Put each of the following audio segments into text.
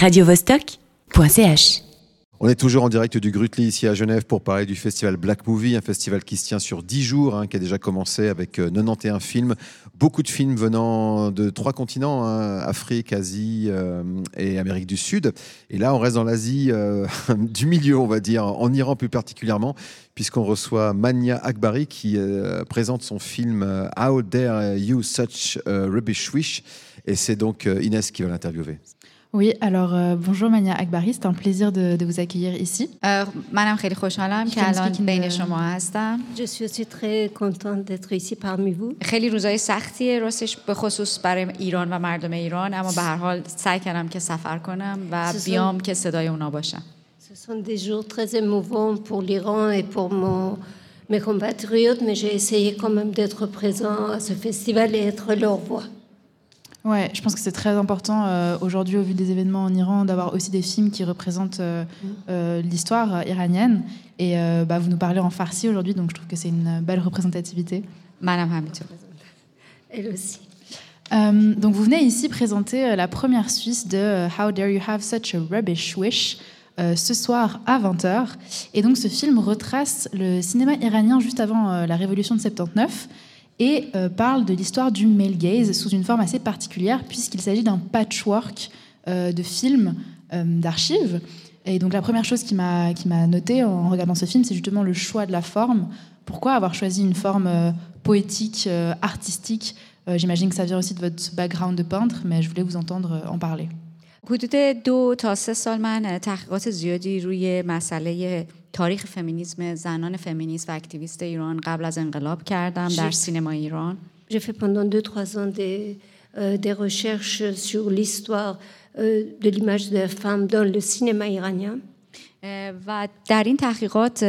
radiovostok.ch. On est toujours en direct du Grutli ici à Genève pour parler du festival Black Movie, un festival qui se tient sur 10 jours, hein, qui a déjà commencé avec euh, 91 films, beaucoup de films venant de trois continents, hein, Afrique, Asie euh, et Amérique du Sud. Et là, on reste dans l'Asie euh, du milieu, on va dire, en Iran plus particulièrement, puisqu'on reçoit Mania Akbari qui euh, présente son film euh, How Dare You Such a Rubbish Wish. Et c'est donc euh, Inès qui va l'interviewer. Oui, alors euh, bonjour Mania Akbari, c'est un plaisir de, de vous accueillir ici. اه، منم خیلی خوشحالم که Can الان speak in بین the- شما هستم Je suis aussi très contente d'être ici parmi vous. خیلی روزای سختیه راستش به خصوص برای ایران و مردم ایران اما به هر حال سعی کردم که سفر کنم و سوسن. بیام که صدای اونا باشم Ce sont des jours très émouvants pour l'Iran et pour mon- mes compatriotes, mais j'ai essayé quand même d'être présent à ce festival et être leur voix. Ouais, je pense que c'est très important euh, aujourd'hui, au vu des événements en Iran, d'avoir aussi des films qui représentent euh, mm. euh, l'histoire iranienne. Et bah, vous nous parlez en farsi aujourd'hui, donc je trouve que c'est une belle représentativité. Madame Hamidou. Elle aussi. donc vous venez ici présenter la première Suisse de How Dare You Have Such a Rubbish Wish ce soir à 20h. Et donc ce film retrace le cinéma iranien juste avant la révolution de 79 et euh, parle de l'histoire du male gaze sous une forme assez particulière puisqu'il s'agit d'un patchwork euh, de films euh, d'archives. Et donc la première chose qui m'a qui m'a noté en regardant ce film, c'est justement le choix de la forme. Pourquoi avoir choisi une forme euh, poétique, euh, artistique Euh, J'imagine que ça vient aussi de votre background de peintre, mais je voulais vous entendre euh, en parler. حدود دو تا سه سال من تحقیقات زیادی روی مسئله تاریخ فمینیسم زنان فمینیست و اکتیویست ایران قبل از انقلاب کردم در سینما ایران J'ai fait pendant 2-3 ans des, euh, des recherches sur l'histoire euh, de l'image de la femme dans le cinéma iranien. اه، و در این تحقیقات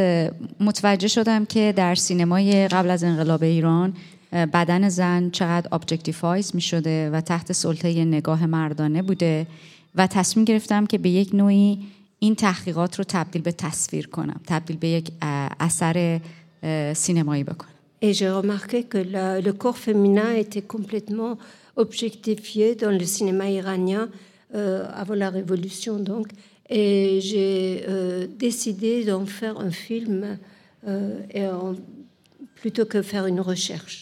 متوجه شدم که در سینمای قبل از انقلاب ایران بدن زن چقدر objectifies می شده و تحت سلطه نگاه مردانه بوده و تصمیم گرفتم که به یک نوعی این تحقیقات رو تبدیل به تصویر کنم تبدیل به یک اه، اثر اه، سینمایی بکنم Et j'ai remarqué que la- le corps féminin était complètement objectifié dans le cinéma iranien euh, avant la révolution. Donc. Et j'ai euh, décidé d'en faire un film euh, et en- plutôt que faire une recherche.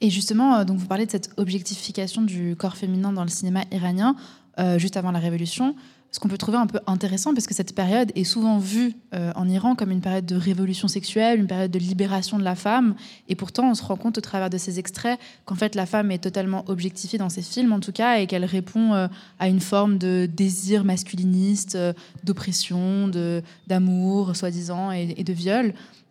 Et justement, euh, donc vous parlez de cette objectification du corps féminin dans le cinéma iranien euh, juste avant la révolution. Ce qu'on peut trouver un peu intéressant, parce que cette période est souvent vue euh, en Iran comme une période de révolution sexuelle, une période de libération de la femme. Et pourtant, on se rend compte au travers de ces extraits qu'en fait, la femme est totalement objectifiée dans ces films, en tout cas, et qu'elle répond euh, à une forme de désir masculiniste, d'oppression, d'amour, soi-disant, et de viol.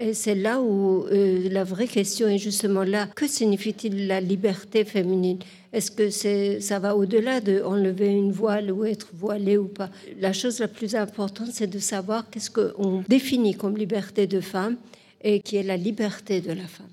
Et c'est là où euh, la vraie question est justement là. Que signifie-t-il la liberté féminine? Est-ce que c'est, ça va au-delà de enlever une voile ou être voilée ou pas? La chose la plus importante, c'est de savoir qu'est-ce qu'on définit comme liberté de femme et qui est la liberté de la femme.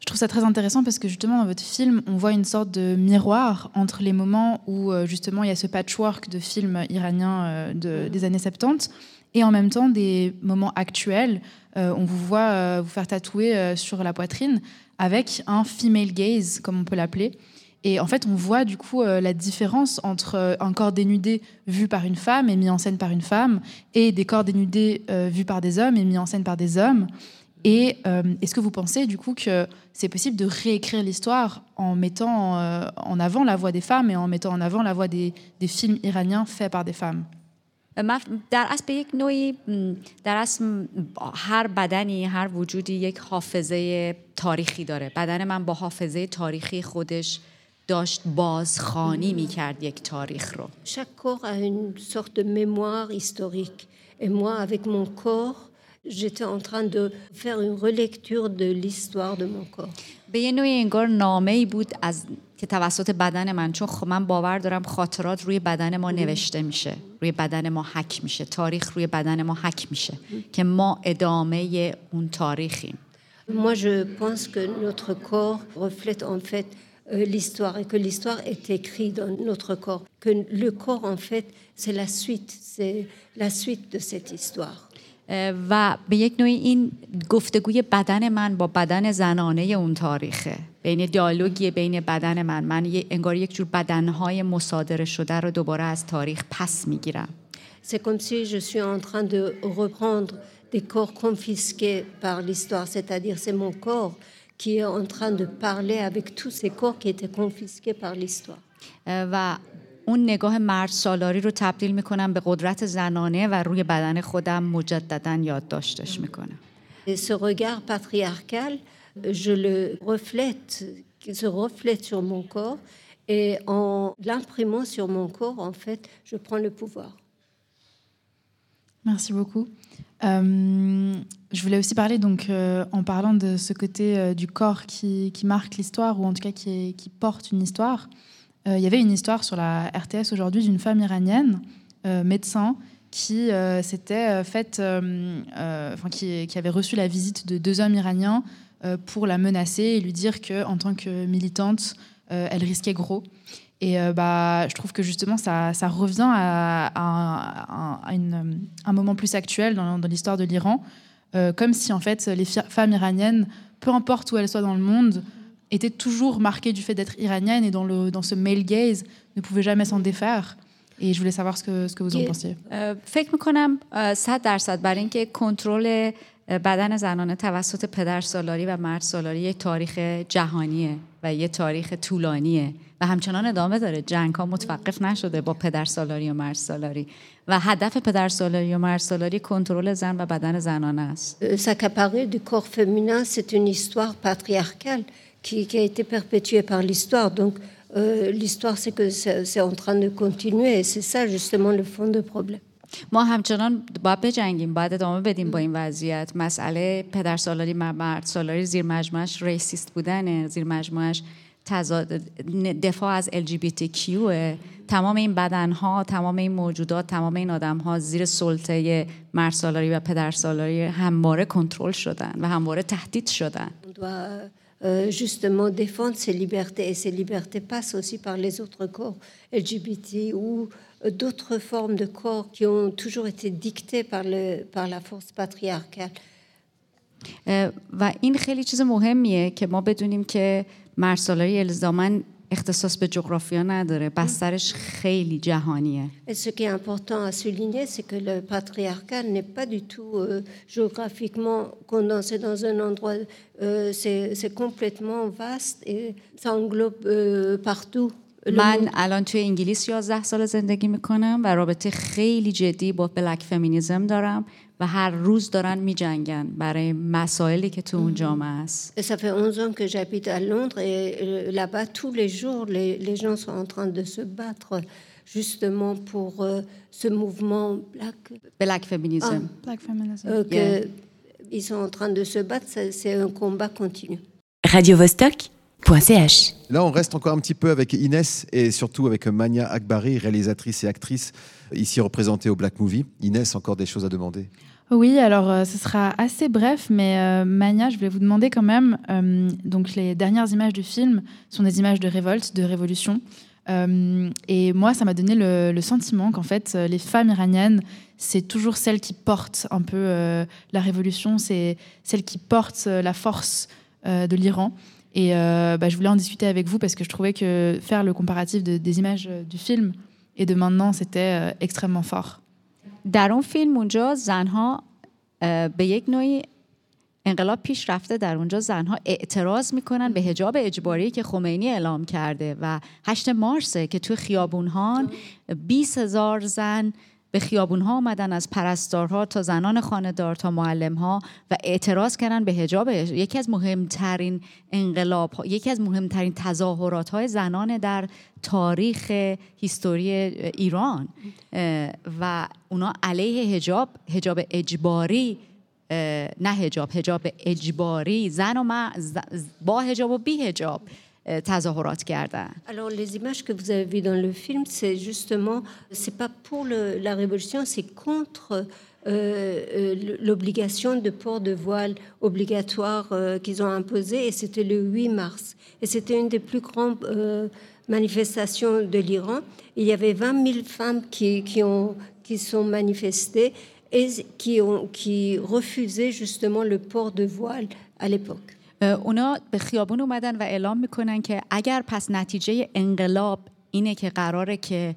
Je trouve ça très intéressant parce que justement dans votre film, on voit une sorte de miroir entre les moments où euh, justement il y a ce patchwork de films iraniens euh, de- des années 70 et en même temps des moments actuels. Euh, on vous voit euh, vous faire tatouer euh, sur la poitrine avec un female gaze, comme on peut l'appeler. Et en fait, on voit du coup la différence entre un corps dénudé vu par une femme et mis en scène par une femme et des corps dénudés vus par des hommes et mis en scène par des hommes. Et est-ce que vous pensez du coup que c'est possible de réécrire l'histoire en mettant en avant la voix des femmes et en mettant en avant la voix des, films iraniens faits par des femmes? در اصل به یک نوعی در اصل هر بدنی هر وجودی یک حافظه تاریخی داره بدن من با حافظه تاریخی خودش داشت بازخانی می‌کرد یک تاریخ رو Chaque corps a une sorte de mémoire historique. Et moi, avec mon corps, j'étais en train de faire une relecture de l'histoire de mon corps. به یه نوعی انگار نامه ای بود از که توسط بدن من چون خب من باور دارم خاطرات روی بدن ما نوشته میشه روی بدن ما حک میشه تاریخ روی بدن ما حک میشه که ما ادامه اون تاریخیم Moi, je pense que notre corps reflète en fait euh, l'histoire et que l'histoire est écrite dans notre corps. Que le corps, en fait, c'est la suite, c'est la suite de cette histoire. و به یک نوعی این گفتگوی بدن من با بدن زنانه اون تاریخه بین دیالوگی بین بدن من من انگار یک جور بدنهای مصادره شده رو دوباره از تاریخ پس می‌گیرم C'est comme si je suis en train de reprendre des corps confisqués par l'histoire, c'est-à-dire c'est mon corps qui est en train de parler avec tous ces corps qui étaient confisqués par l'histoire. و اون نگاه مرد سالاری رو تبدیل میکنم به قدرت زنانه و روی بدن خودم مجددا یادداشتش میکنم Et ce regard patriarcal, je le reflète, qui se reflète sur mon corps, et en l'imprimant sur mon corps, en fait, je prends le pouvoir. Merci beaucoup. Euh, je voulais aussi parler, donc, euh, en parlant de ce côté euh, du corps qui, qui marque l'histoire, ou en tout cas qui, est- qui porte une histoire. euh, Il y avait une histoire sur la RTS aujourd'hui d'une femme iranienne, euh, médecin, qui euh, faite, qui, qui avait reçu la visite de deux hommes iraniens pour la menacer et lui dire que, en tant que militante, elle risquait gros. Et bah, je trouve que justement, ça, ça revient à, un moment plus actuel dans, l'histoire de l'Iran, comme si en fait les femmes iraniennes, peu importe où elles soient dans le monde, étaient toujours marquées du fait d'être iraniennes et dans, le, dans ce male gaze, ne pouvaient jamais s'en défaire. Et je voulais savoir ce que, ce que vous en Qui- pensiez. اه، فکر میکنم اه، صد درصد برای اینکه کنترل اه، بدن زنانه توسط پدر سالاری و مرد سالاری یک تاریخ جهانیه و یه تاریخ طولانیه و همچنان ادامه داره جنگ ها متوقف نشده با پدر سالاری و مرد سالاری و هدف پدر سالاری و مرد سالاری کنترل زن و بدن زنانه است Euh, S'accaparer du corps féminin, c'est une histoire patriarcale Qui, qui a été perpétuée par l'histoire. Donc, euh, l'histoire, c'est que c'est en train de continuer, et c'est ça justement le fond du problème. ما همچنان باید بجنگیم باید ادامه بدیم با این وضعیت مسئله پدر سالاری و مرد سالاری زیر مجموعش ریسیست بودنه زیر مجموعش تضاد دفاع از LGBTQ تمام این بدن ها تمام این موجودات تمام این آدم ها زیر سلطه مرد سالاری و پدر سالاری همواره کنترل شدن و همواره تهدید شدن doit euh, justement défendre ses libertés, et ces libertés passent aussi par les autres corps LGBT ou euh, d'autres formes de corps qui ont toujours été dictées par, le, par la force patriarcale. اه، و این خیلی چیز مهمیه که ما بدونیم که مرد سالاری الزامن اختصاص به جغرافیا نداره بسترش خیلی جهانیه Et ce qui est important à souligner, c'est que le patriarcat n'est pas du tout euh, géographiquement condensé dans un endroit. Euh, c'est c'est complètement vaste et ça englobe euh, partout. من. الان توی انگلیس 11 سال زندگی می‌کنم و رابطه خیلی جدی با بلک فمینیزم دارم و هر روز دارن میجنگن برای مسائلی که تو اون جامعه است ça fait 11 ans que j'habite à Londres et euh, là-bas, tous les jours, les, les gens sont en train de se battre justement pour euh, ce mouvement black. بلک فمینیزم Black feminism. euh, que Ils sont en train de se battre, c'est un combat continu. Là, on reste encore un petit peu avec Inès et surtout avec Mania Akbari, réalisatrice et actrice ici représentée au Black Movie. Inès, encore des choses à demander? Oui, alors euh, ce sera assez bref, mais euh, Mania, je voulais vous demander quand même. euh, donc, les dernières images du film sont des images de révolte, de révolution. Euh, et moi, ça m'a donné le, le sentiment qu'en fait, les femmes iraniennes, c'est toujours celles qui portent un peu euh, la révolution, c'est celles qui portent euh, la force euh, de l'Iran. Et euh, bah, je voulais en discuter avec vous parce que je trouvais que faire le comparatif de- des images euh, du film et de maintenant, c'était euh, extrêmement fort. در اون فیلم اونجا زنها به یک نوعی انقلاب پیش رفته در اونجا زنها اعتراض می‌کنن به حجاب اجباری که خمینی اعلام کرده و 8 مارسه که توی خیابونها 20 هزار زن به خیابون ها آمدن از پرستارها تا زنان خانهدار تا معلم ها و اعتراض کردن به حجاب یکی از مهمترین انقلاب ها، یکی از مهمترین تظاهرات های زنان در تاریخ هیستوری ایران و اونا علیه حجاب حجاب اجباری نه حجاب حجاب اجباری زن و با حجاب و بی حجاب. تظاهرات کردن Alors les images que vous avez vues dans le film, c'est justement, c'est pas pour le- la révolution, c'est contre euh, euh, l'obligation de port de voile obligatoire euh, qu'ils ont imposée, et c'était le 8 mars. Et c'était une des plus grandes euh, manifestations de l'Iran. Il y avait 20 000 femmes qui, qui, ont, qui sont manifestées et qui, ont, qui refusaient justement le port de voile à l'époque. اونا به خیابون اومدن و اعلام می‌کنن که اگر پس نتیجه انقلاب اینه که قراره که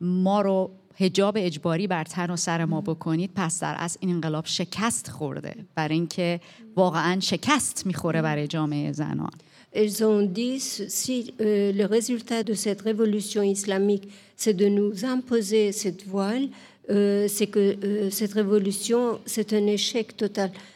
ما رو هجاب اجباری بر تن و سر ما بکنید پس در اصل این انقلاب شکست خورده برای اینکه واقعا شکست می‌خوره برای جامعه زنان Ils ont dit si euh, le résultat de cette révolution islamique, c'est de nous imposer cette voile, euh, c'est que euh, cette révolution, c'est un échec total.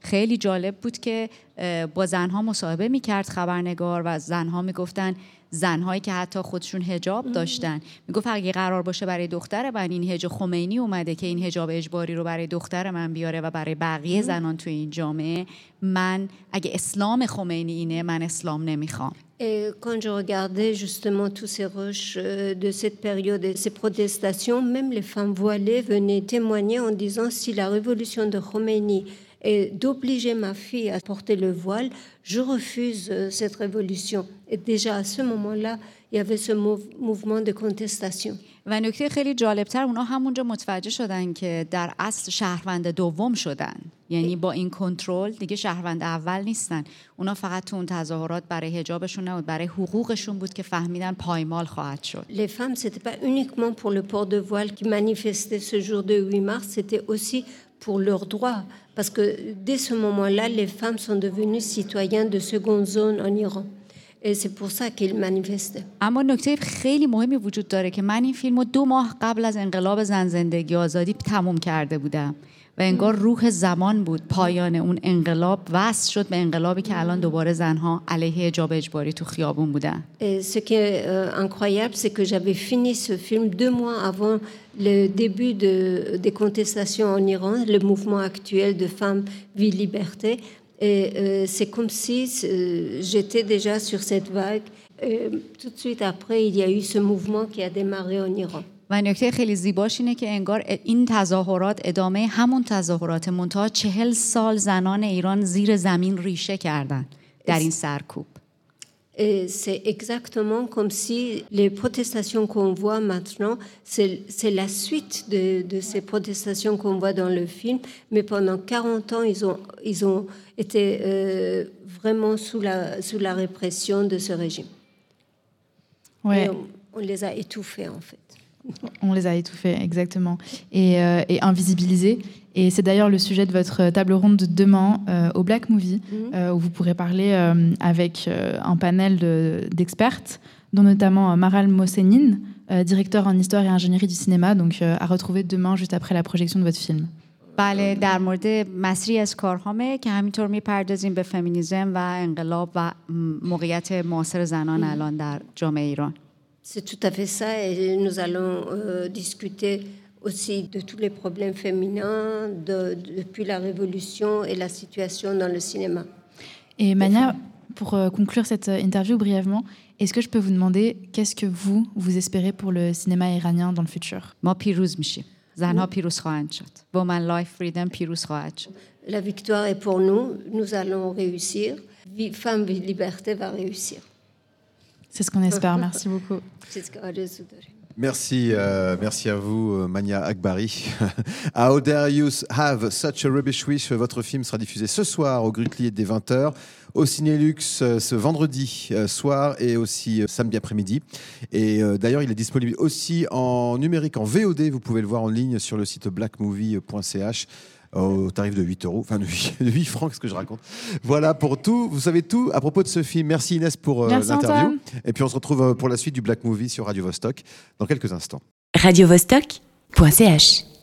خیلی جالب بود که با زنها مصاحبه می‌کرد خبرنگار و زنها می‌گفتن زنهایی که حتی خودشون هجاب داشتن. می‌گفت اگه قرار باشه برای دختر من این هجاب خمینی اومده که این هجاب اجباری رو برای دختر من بیاره و برای بقیه زنان توی این جامعه من اگه اسلام خمینی اینه من اسلام نمی‌خوام. Et quand je regardais justement tous ces rushs de cette période et ces protestations, même les femmes voilées venaient témoigner en disant si la révolution de Khomeini est d'obliger ma fille à porter le voile, je refuse euh, cette révolution. Et déjà à ce moment-là, il y avait ce mou- mouvement de contestation. و نکته خیلی جالبتر اونا همونجا متوجه شدن که در اصل شهروند دوم شدن یعنی با این کنترل دیگه شهروند اول نیستن اونا فقط تو اون تظاهرات برای هجابشون نبود برای حقوقشون بود که فهمیدن پایمال خواهد شد Les femmes, ce n'était pas uniquement pour le port de voile qui manifestait ce jour de 8 mars, c'était aussi pour leurs droits. Parce que dès ce moment-là, les femmes sont devenues citoyennes de seconde zone en Iran. اما نکته خیلی مهمی وجود داره که من این فیلم رو دو ماه قبل از انقلاب زن زندگی آزادی تموم کرده بودم و انگار روح زمان بود پایان اون انقلاب وصل شد به انقلابی که الان دوباره زنها علیه حجاب اجباری تو خیابون بودن ce qui est euh, incroyable, c'est que j'avais fini ce film deux mois avant le début de- des contestations en Iran, le mouvement actuel de femmes, vie, liberté. Et euh, c'est comme si euh, j'étais déjà sur cette vague. Et tout de suite après, il y a eu ce mouvement qui a démarré en Iran. و نکته خیلی زیباش اینه که انگار این تظاهرات ادامه همون تظاهرات منتها چهل سال زنان ایران زیر زمین ریشه کردن در این سرکوب Et c'est exactement comme si les protestations qu'on voit maintenant, c'est la suite de, de ces protestations qu'on voit dans le film. Mais pendant 40 ans, ils ont, ils ont été euh, vraiment sous la, sous la répression de ce régime. Ouais. Et on, on les a étouffés, en fait. On les a étouffés, exactement, et, euh, et invisibilisés. Et c'est d'ailleurs le sujet de votre table ronde de demain euh, au Black Movie, euh, où vous pourrez parler euh, avec euh, un panel de- d'expertes, dont notamment euh, Maral Mossénine, euh, directeur en histoire et ingénierie du cinéma, donc euh, à retrouver demain, juste après la projection de votre film. بله در مورد مسیری از کارهامه که همینطور میپردازیم به فمینیزم و انقلاب و م، موقعیت معاصر زنان الان در جامعه ایران c'est tout à fait ça et nous allons euh, discuter aussi de tous les problèmes féminins depuis la Révolution et la situation dans le cinéma. Et Mania, pour euh, conclure cette euh, interview brièvement, est-ce que je peux vous demander qu'est-ce que vous, vous espérez pour le cinéma iranien dans le futur? La victoire est pour nous, nous allons réussir. Femme, liberté va réussir. C'est ce qu'on espère. Merci beaucoup. Merci, euh, merci à vous, euh, Mania Akbari. How dare you have such a rubbish wish? Votre film sera diffusé ce soir au Grutlier dès 20h, au Cinélux euh, ce vendredi soir et aussi samedi après-midi. Et d'ailleurs, il est disponible aussi en numérique, en VOD. Vous pouvez le voir en ligne sur le site blackmovie.ch au tarif de 8 euros, enfin de 8, de 8 francs, qu'est-ce que je raconte? Voilà pour tout, vous savez tout à propos de ce film. Merci Inès pour euh, l'interview. Et puis on se retrouve euh, pour la suite du Black Movie sur Radio Vostok dans quelques instants. radiovostok.ch